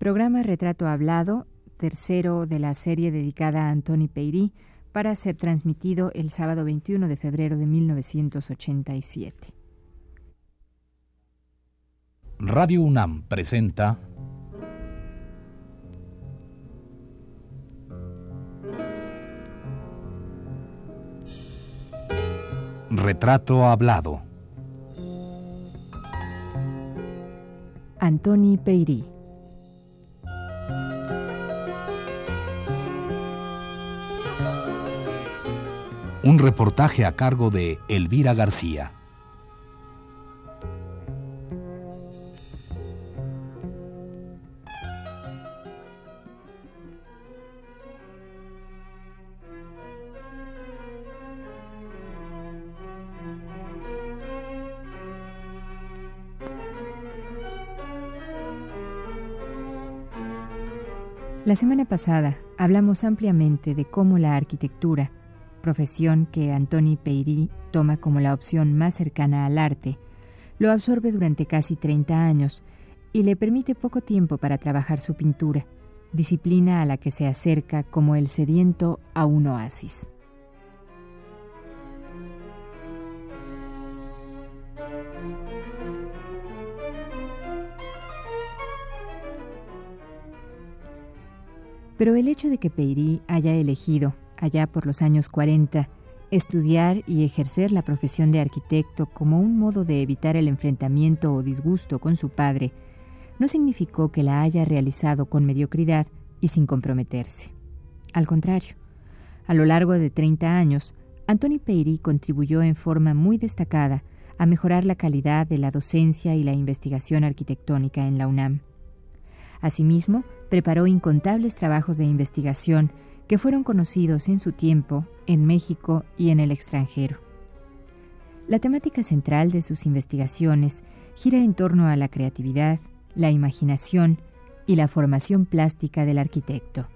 Programa Retrato Hablado, tercero de la serie dedicada a Antoni Peirí, para ser transmitido el sábado 21 de febrero de 1987. Radio UNAM presenta Retrato Hablado. Antoni Peirí. Un reportaje a cargo de Elvira García. La semana pasada hablamos ampliamente de cómo la arquitectura, profesión que Antoni Peirí toma como la opción más cercana al arte, lo absorbe durante casi 30 años y le permite poco tiempo para trabajar su pintura, disciplina a la que se acerca como el sediento a un oasis. Pero el hecho de que Peirí haya elegido, allá por los años 40, estudiar y ejercer la profesión de arquitecto como un modo de evitar el enfrentamiento o disgusto con su padre, no significó que la haya realizado con mediocridad y sin comprometerse. Al contrario, a lo largo de 30 años, Antoni Peirí contribuyó en forma muy destacada a mejorar la calidad de la docencia y la investigación arquitectónica en la UNAM. Asimismo, preparó incontables trabajos de investigación que fueron conocidos en su tiempo en México y en el extranjero. La temática central de sus investigaciones gira en torno a la creatividad, la imaginación y la formación plástica del arquitecto.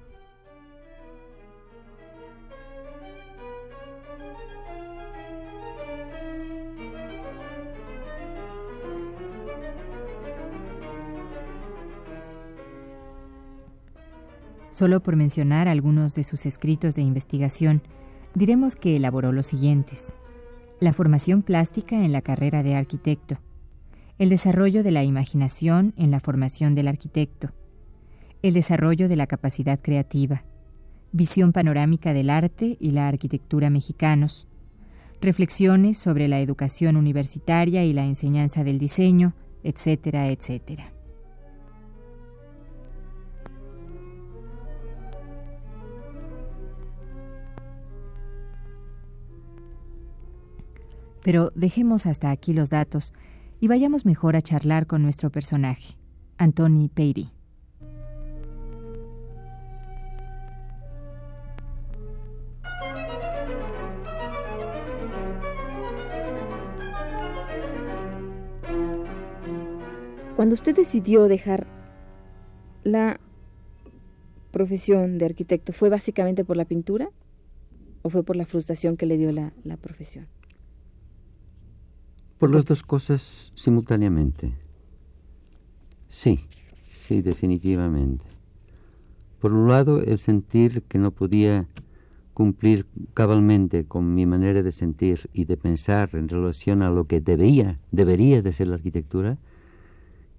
Solo por mencionar algunos de sus escritos de investigación, diremos que elaboró los siguientes. La formación plástica en la carrera de arquitecto. El desarrollo de la imaginación en la formación del arquitecto. El desarrollo de la capacidad creativa. Visión panorámica del arte y la arquitectura mexicanos. Reflexiones sobre la educación universitaria y la enseñanza del diseño, etcétera, etcétera. Pero dejemos hasta aquí los datos y vayamos mejor a charlar con nuestro personaje, Antoni Peirí. Cuando usted decidió dejar la profesión de arquitecto, ¿fue básicamente por la pintura o fue por la frustración que le dio la, la profesión? Por las dos cosas simultáneamente. Sí, sí, definitivamente. Por un lado, el sentir que no podía cumplir cabalmente con mi manera de sentir y de pensar en relación a lo que debía, debería de ser la arquitectura,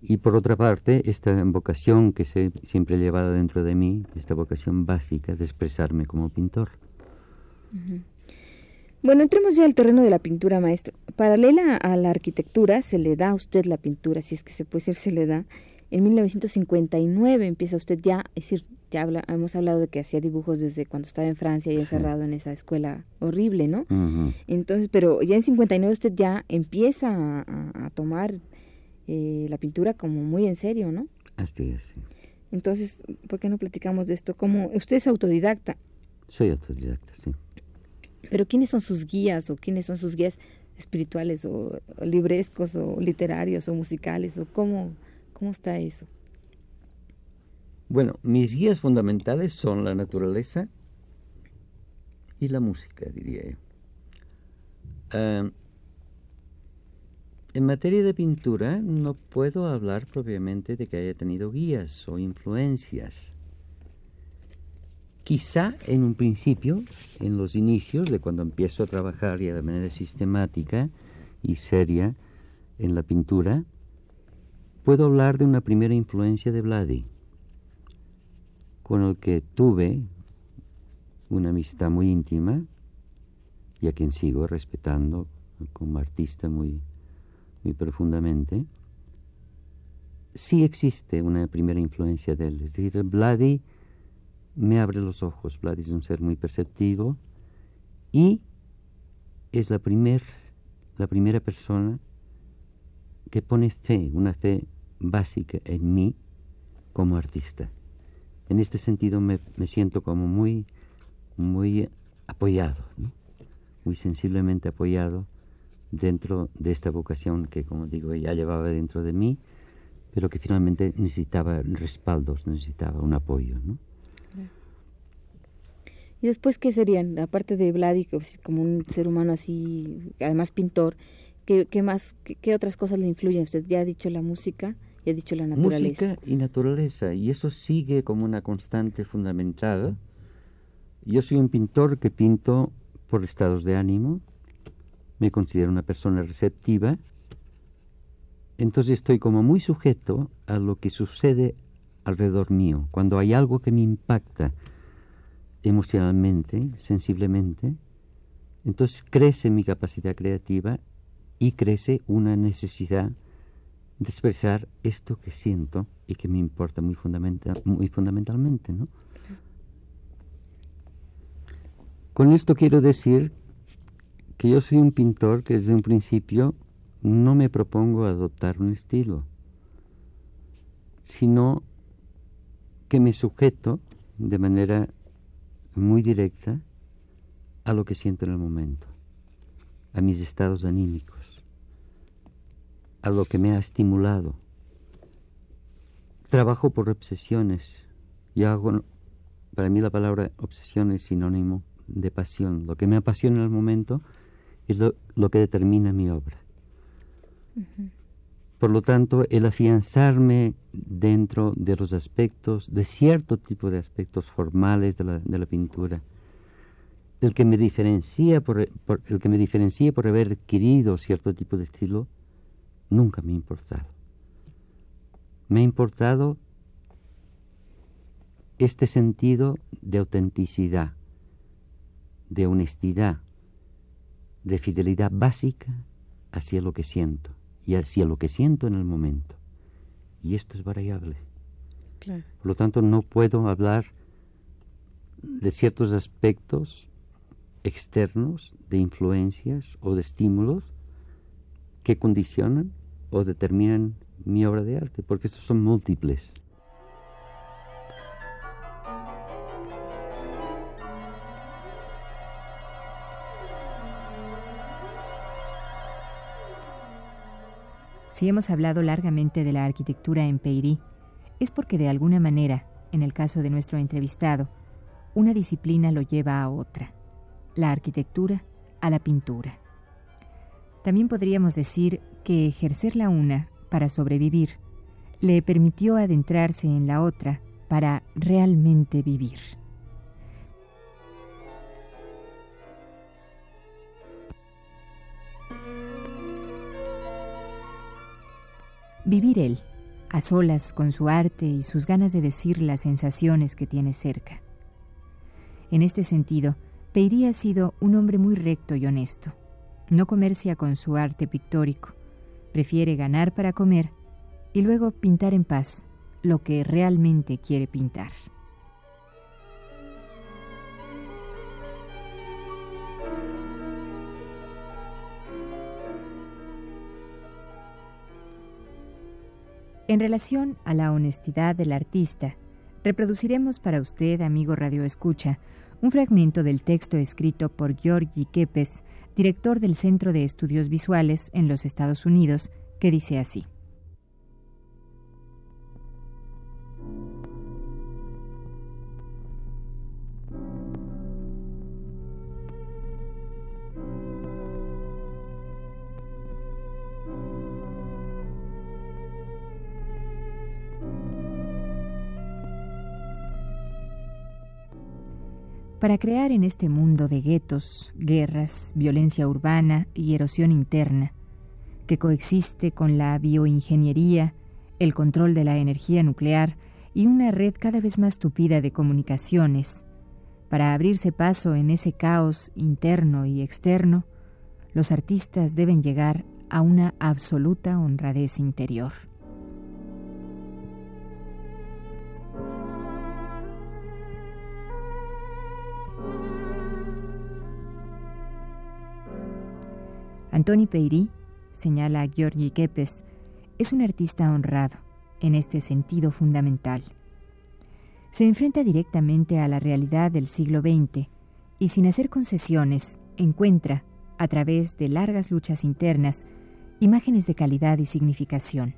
y por otra parte, esta vocación que se, siempre he llevado dentro de mí, esta vocación básica de expresarme como pintor. Bueno, entremos ya al terreno de la pintura, maestro. Paralela a la arquitectura, se le da a usted la pintura, si es que se puede decir, se le da. En 1959 empieza usted ya, es decir, ya habla, hemos hablado de que hacía dibujos desde cuando estaba en Francia y encerrado en esa escuela horrible, ¿no? Entonces, pero ya en 59 usted ya empieza a, tomar eh, la pintura como muy en serio, ¿no? Así es. Sí. Entonces, ¿por qué no platicamos de esto? ¿Cómo, usted es autodidacta? Soy autodidacta, sí. Pero ¿quiénes son sus guías o quiénes son sus guías espirituales o, librescos o literarios o musicales o cómo, cómo está eso? Bueno, mis guías fundamentales son la naturaleza y la música, diría yo. En materia de pintura no puedo hablar propiamente de que haya tenido guías o influencias. Quizá en un principio, en los inicios de cuando empiezo a trabajar ya de manera sistemática y seria en la pintura, puedo hablar de una primera influencia de Vladi, con el que tuve una amistad muy íntima y a quien sigo respetando como artista muy muy profundamente, sí existe una primera influencia de él. Es decir, Vladi me abre los ojos. Vladi es un ser muy perceptivo y es la, primer, la primera persona que pone fe, una fe básica en mí como artista. En este sentido me, siento como muy, muy apoyado, muy sensiblemente apoyado dentro de esta vocación que, como digo, ya llevaba dentro de mí, pero que finalmente necesitaba respaldos, necesitaba un apoyo. ¿no? ¿Y después qué serían? Aparte de Vladi, como un ser humano así, además pintor, ¿qué, qué más, qué, otras cosas le influyen? Usted ya ha dicho la música, ya ha dicho la naturaleza. Música y naturaleza, y eso sigue como una constante fundamentada. Yo soy un pintor que pinto por estados de ánimo, me considero una persona receptiva, entonces estoy como muy sujeto a lo que sucede alrededor mío. Cuando hay algo que me impacta emocionalmente, sensiblemente, entonces crece mi capacidad creativa y crece una necesidad de expresar esto que siento y que me importa muy, fundamental, muy fundamentalmente. ¿no? Con esto quiero decir que yo soy un pintor que desde un principio no me propongo adoptar un estilo, sino que me sujeto de manera muy directa a lo que siento en el momento, a mis estados anímicos, a lo que me ha estimulado. Trabajo por obsesiones. Yo hago, para mí la palabra obsesión es sinónimo de pasión. Lo que me apasiona en el momento es lo, que determina mi obra. Por lo tanto, el afianzarme dentro de los aspectos, de cierto tipo de aspectos formales de la, pintura, el que me diferencia por, el que me diferencie por haber adquirido cierto tipo de estilo, nunca me ha importado. Me ha importado este sentido de autenticidad, de honestidad, de fidelidad básica hacia lo que siento y hacia lo que siento en el momento. Y esto es variable. Por lo tanto, no puedo hablar de ciertos aspectos externos, de influencias o de estímulos que condicionan o determinan mi obra de arte, porque estos son múltiples. Si hemos hablado largamente de la arquitectura en Peirí, es porque de alguna manera, en el caso de nuestro entrevistado, una disciplina lo lleva a otra, la arquitectura a la pintura. También podríamos decir que ejercer la una para sobrevivir le permitió adentrarse en la otra para realmente vivir. Vivir él, a solas con su arte y sus ganas de decir las sensaciones que tiene cerca. En este sentido, Peirí ha sido un hombre muy recto y honesto. No comercia con su arte pictórico. Prefiere ganar para comer y luego pintar en paz lo que realmente quiere pintar. En relación a la honestidad del artista, reproduciremos para usted, amigo Radio Escucha, un fragmento del texto escrito por Georgi Kepes, director del Centro de Estudios Visuales en los Estados Unidos, que dice así. Para crear en este mundo de guetos, guerras, violencia urbana y erosión interna, que coexiste con la bioingeniería, el control de la energía nuclear y una red cada vez más tupida de comunicaciones, para abrirse paso en ese caos interno y externo, los artistas deben llegar a una absoluta honradez interior. Antoni Peirí, señala Giorgi Kepes, es un artista honrado en este sentido fundamental. Se enfrenta directamente a la realidad del siglo XX y sin hacer concesiones encuentra, a través de largas luchas internas, imágenes de calidad y significación.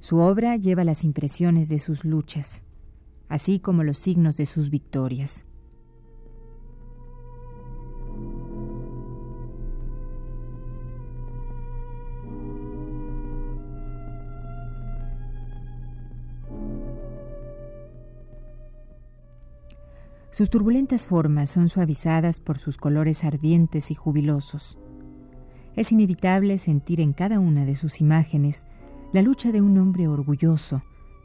Su obra lleva las impresiones de sus luchas, así como los signos de sus victorias. Sus turbulentas formas son suavizadas por sus colores ardientes y jubilosos. Es inevitable sentir en cada una de sus imágenes la lucha de un hombre orgulloso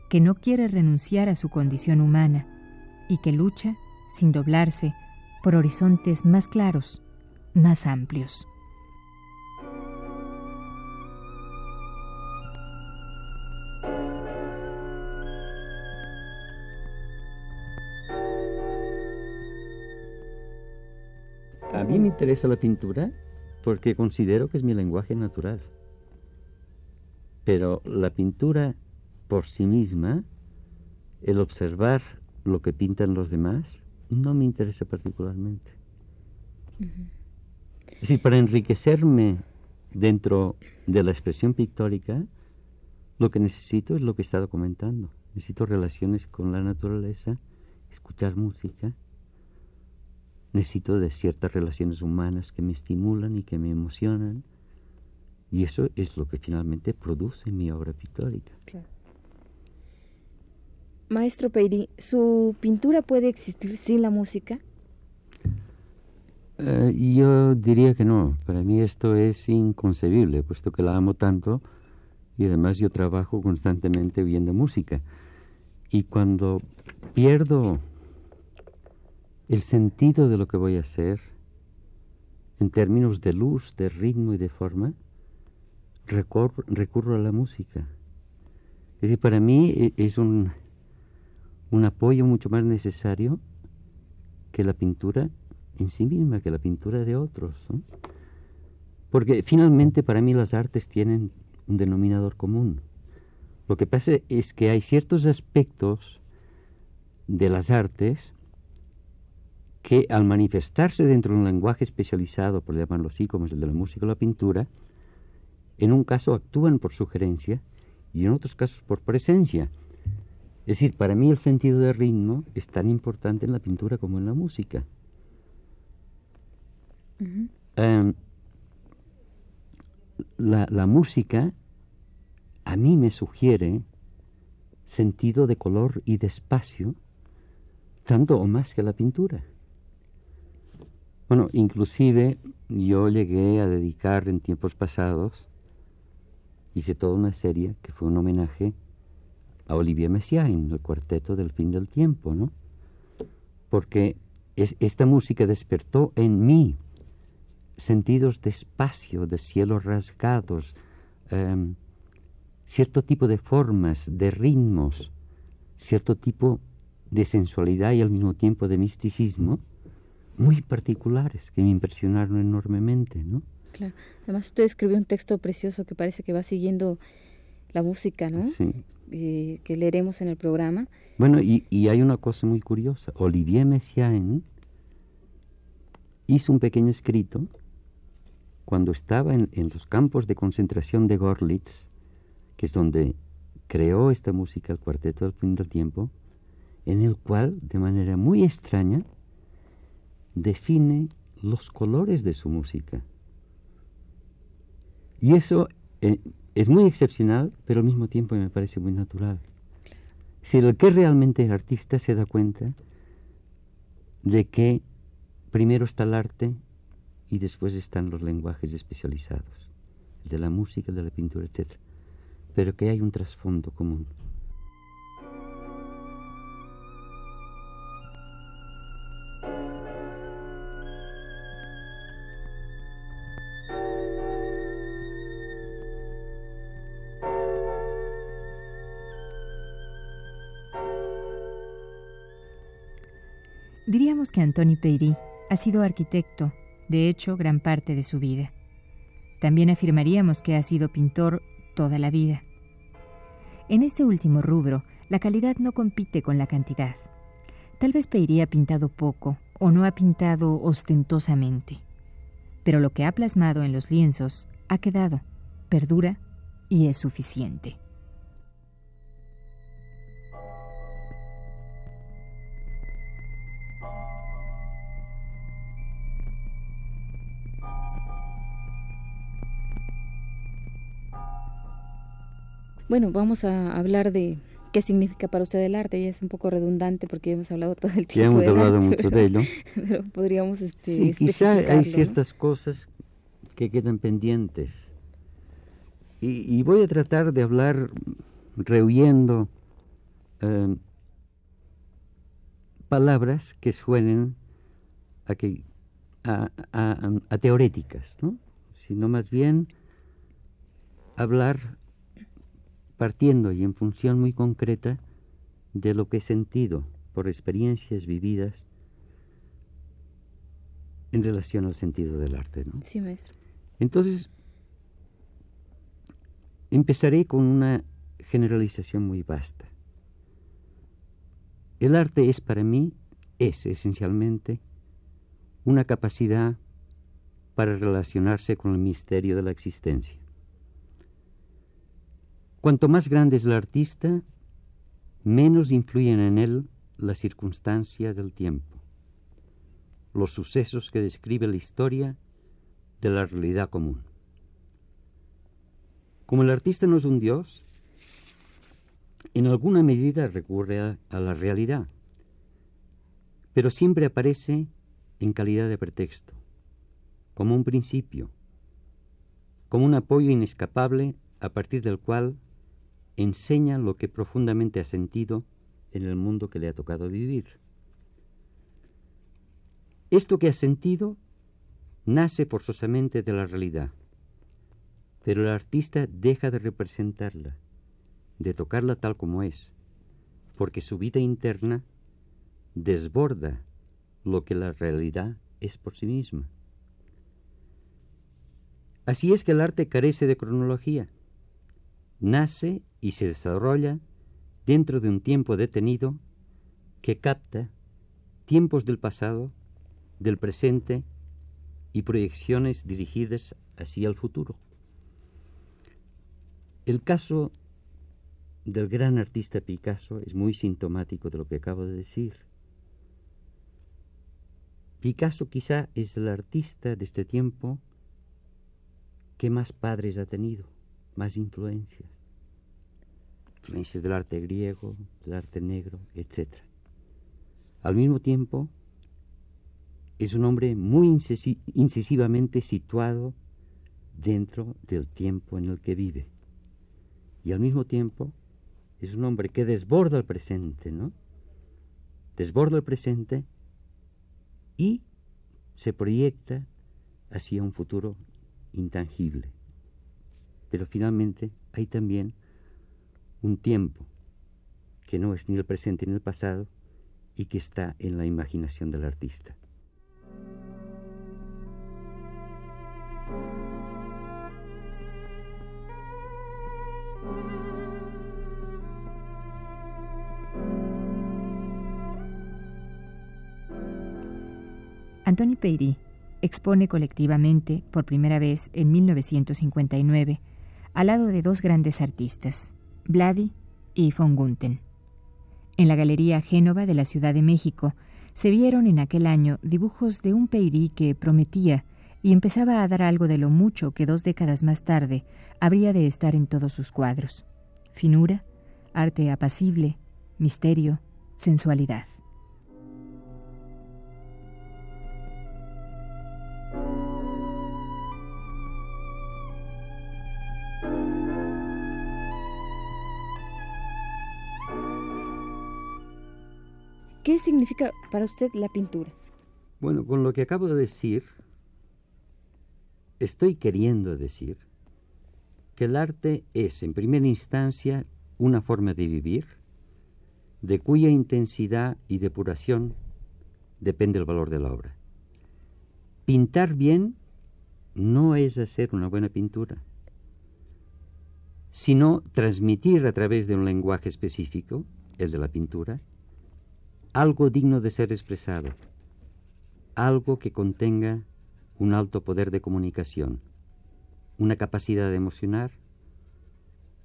que no quiere renunciar a su condición humana y que lucha, sin doblarse, por horizontes más claros, más amplios. Interesa la pintura porque considero que es mi lenguaje natural. Pero la pintura por sí misma, el observar lo que pintan los demás, no me interesa particularmente. Es decir, para enriquecerme dentro de la expresión pictórica, lo que necesito es lo que he estado comentando. Necesito relaciones con la naturaleza, escuchar música, necesito de ciertas relaciones humanas que me estimulan y que me emocionan. Y eso es lo que finalmente produce mi obra pictórica. Maestro Peiri, ¿su pintura puede existir sin la música? Eh, yo diría que no. Para mí esto es inconcebible, puesto que la amo tanto y además yo trabajo constantemente viendo música. Y cuando pierdo el sentido de lo que voy a hacer en términos de luz, de ritmo y de forma, recurro, a la música. Es decir, para mí e, es un, un apoyo mucho más necesario que la pintura en sí misma, que la pintura de otros. Porque finalmente para mí las artes tienen un denominador común. Lo que pasa es que hay ciertos aspectos de las artes que al manifestarse dentro de un lenguaje especializado, por llamarlo así, como es el de la música o la pintura, en un caso actúan por sugerencia y en otros casos por presencia. Es decir, para mí el sentido de ritmo es tan importante en la pintura como en la música. Em, la, la música a mí me sugiere sentido de color y de espacio, tanto o más que la pintura. Bueno, inclusive yo llegué a dedicar en tiempos pasados, hice toda una serie que fue un homenaje a Olivier Messiaen, el cuarteto del fin del tiempo, ¿no? Porque esta música despertó en mí sentidos de espacio, de cielos rasgados, em, cierto tipo de formas, de ritmos, cierto tipo de sensualidad y al mismo tiempo de misticismo muy particulares que me impresionaron enormemente, ¿no? Claro. Además usted escribió un texto precioso que parece que va siguiendo la música, ¿no? Sí. Eh, que leeremos en el programa. Bueno, y, y, hay una cosa muy curiosa. Olivier Messiaen hizo un pequeño escrito cuando estaba en, en los campos de concentración de Gorlitz, que es donde creó esta música, el Cuarteto del Fin del Tiempo, en el cual, de manera muy extraña, define los colores de su música. Y eso eh, es muy excepcional, pero al mismo tiempo me parece muy natural. Si el que realmente es artista se da cuenta de que primero está el arte y después están los lenguajes especializados, de la música, de la pintura, etc. Pero que hay un trasfondo común. Diríamos que Antoni Peyri ha sido arquitecto, de hecho, gran parte de su vida. También afirmaríamos que ha sido pintor toda la vida. En este último rubro, la calidad no compite con la cantidad. Tal vez Peyri ha pintado poco o no ha pintado ostentosamente, pero lo que ha plasmado en los lienzos ha quedado, perdura y es suficiente. Bueno, vamos a hablar de qué significa para usted el arte. Ya es un poco redundante porque hemos hablado todo el tiempo. Ya hemos hablado mucho de ello. Pero podríamos este, Sí, quizá hay ciertas cosas que quedan pendientes. Y, voy a tratar de hablar rehuyendo em, palabras que suenen a, que, a, a teoréticas, ¿no? sino más bien hablar partiendo y en función muy concreta de lo que he sentido por experiencias vividas en relación al sentido del arte. ¿no? Sí, maestro. Entonces, empezaré con una generalización muy vasta. El arte es para mí, es esencialmente, una capacidad para relacionarse con el misterio de la existencia. Cuanto más grande es el artista, menos influyen en él la circunstancia del tiempo, los sucesos que describe la historia de la realidad común. Como el artista no es un dios, en alguna medida recurre a, a la realidad, pero siempre aparece en calidad de pretexto, como un principio, como un apoyo inescapable a partir del cual enseña lo que profundamente ha sentido en el mundo que le ha tocado vivir. Esto que ha sentido nace forzosamente de la realidad, pero el artista deja de representarla, de tocarla tal como es, porque su vida interna desborda lo que la realidad es por sí misma. Así es que el arte carece de cronología nace y se desarrolla dentro de un tiempo detenido que capta tiempos del pasado, del presente y proyecciones dirigidas hacia el futuro. El caso del gran artista Picasso es muy sintomático de lo que acabo de decir. Picasso quizá es el artista de este tiempo que más padres ha tenido más influencias. Influencias del arte griego, del arte negro, etc. Al mismo tiempo, es un hombre muy incisivamente situado dentro del tiempo en el que vive. Y al mismo tiempo, es un hombre que desborda el presente, ¿no? Desborda el presente y se proyecta hacia un futuro intangible. Pero finalmente hay también un tiempo que no es ni el presente ni el pasado y que está en la imaginación del artista. Antoni Peyri expone colectivamente, por primera vez en 1959, al lado de dos grandes artistas, Vladi y von Gunten. En la Galería Génova de la Ciudad de México se vieron en aquel año dibujos de un Peirí que prometía y empezaba a dar algo de lo mucho que dos décadas más tarde habría de estar en todos sus cuadros. Finura, arte apacible, misterio, sensualidad. Para usted la pintura? Bueno, con lo que acabo de decir, estoy queriendo decir que el arte es, en primera instancia, una forma de vivir, de cuya intensidad y depuración depende el valor de la obra. Pintar bien no es hacer una buena pintura, sino transmitir a través de un lenguaje específico, el de la pintura, algo digno de ser expresado, algo que contenga un alto poder de comunicación, una capacidad de emocionar,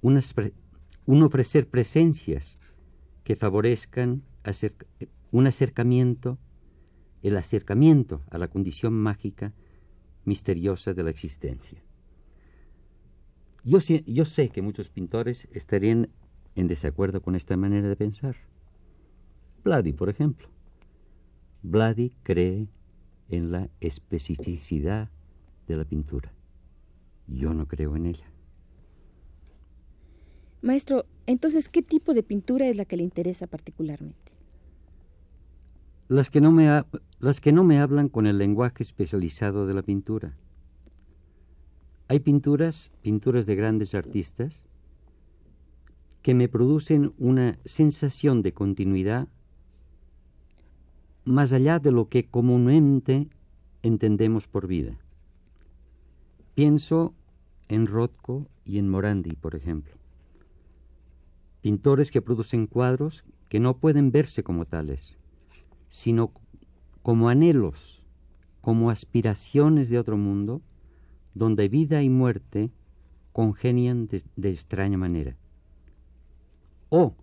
un, ofrecer presencias que favorezcan un acercamiento, el acercamiento a la condición mágica, misteriosa de la existencia. Yo, yo sé que muchos pintores estarían en desacuerdo con esta manera de pensar. Vladi, por ejemplo. Vladi cree en la especificidad de la pintura. Yo no creo en ella. Maestro, entonces, ¿qué tipo de pintura es la que le interesa particularmente? Las que no me, las que no me hablan con el lenguaje especializado de la pintura. Hay pinturas, pinturas de grandes artistas, que me producen una sensación de continuidad más allá de lo que comúnmente entendemos por vida. Pienso en Rothko y en Morandi, por ejemplo. Pintores que producen cuadros que no pueden verse como tales, sino como anhelos, como aspiraciones de otro mundo, donde vida y muerte congenian de, de extraña manera. O,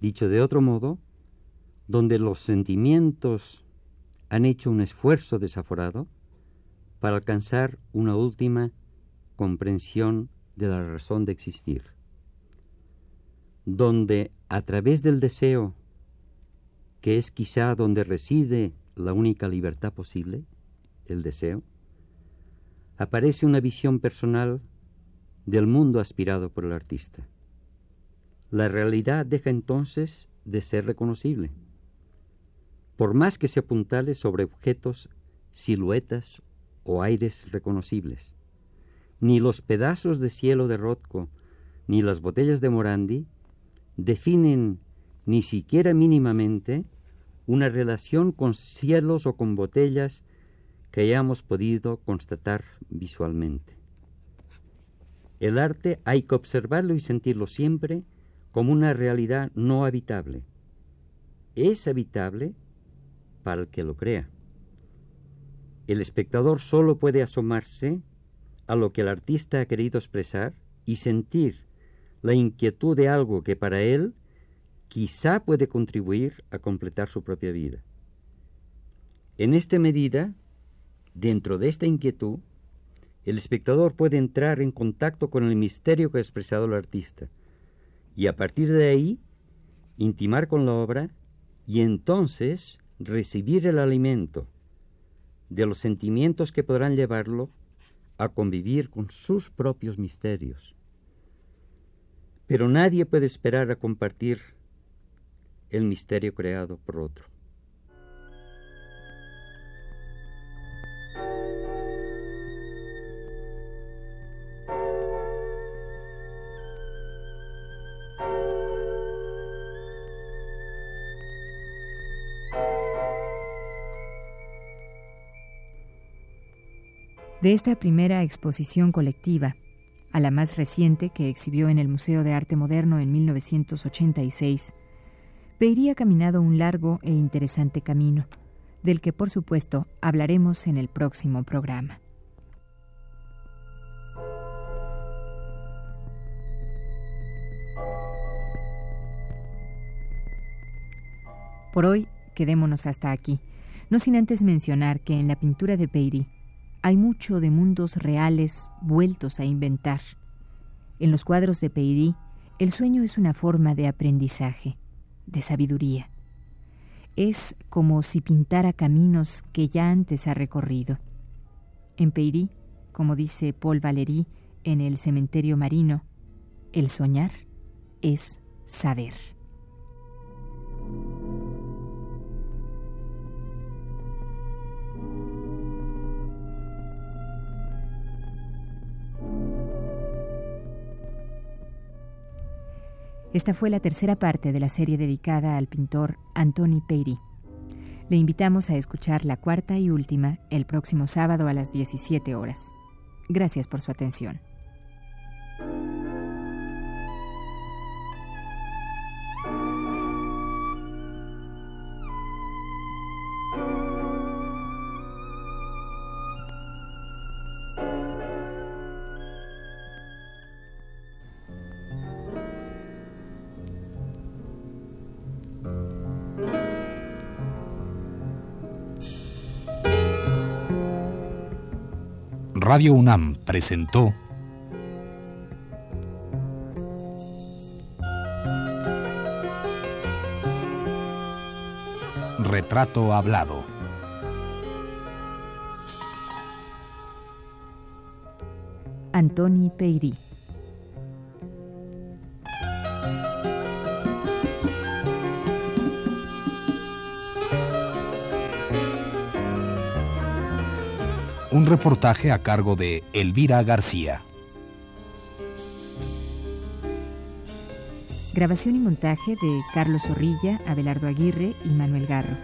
dicho de otro modo, donde los sentimientos han hecho un esfuerzo desaforado para alcanzar una última comprensión de la razón de existir, donde a través del deseo, que es quizá donde reside la única libertad posible, el deseo, aparece una visión personal del mundo aspirado por el artista. La realidad deja entonces de ser reconocible por más que se apuntale sobre objetos, siluetas o aires reconocibles. Ni los pedazos de cielo de Rothko, ni las botellas de Morandi definen ni siquiera mínimamente una relación con cielos o con botellas que hayamos podido constatar visualmente. El arte hay que observarlo y sentirlo siempre como una realidad no habitable. Es habitable para el que lo crea. El espectador solo puede asomarse a lo que el artista ha querido expresar y sentir la inquietud de algo que para él quizá puede contribuir a completar su propia vida. En esta medida, dentro de esta inquietud, el espectador puede entrar en contacto con el misterio que ha expresado el artista y a partir de ahí intimar con la obra y entonces recibir el alimento de los sentimientos que podrán llevarlo a convivir con sus propios misterios. Pero nadie puede esperar a compartir el misterio creado por otro. De esta primera exposición colectiva, a la más reciente que exhibió en el Museo de Arte Moderno en 1986, Peirí ha caminado un largo e interesante camino, del que por supuesto hablaremos en el próximo programa. Por hoy, quedémonos hasta aquí, no sin antes mencionar que en la pintura de Peirí hay mucho de mundos reales vueltos a inventar. En los cuadros de Peirí, el sueño es una forma de aprendizaje, de sabiduría. Es como si pintara caminos que ya antes ha recorrido. En Peirí, como dice Paul Valéry en el cementerio marino, el soñar es saber. Esta fue la tercera parte de la serie dedicada al pintor Antoni Peyri. Le invitamos a escuchar la cuarta y última el próximo sábado a las 17 horas. Gracias por su atención. Radio UNAM presentó Retrato Hablado. Antoni Peirí. Un reportaje a cargo de Elvira García. Grabación y montaje de Carlos Zorrilla, Abelardo Aguirre y Manuel Garro.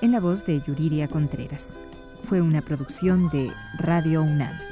En la voz de Yuriria Contreras. Fue una producción de Radio UNAM.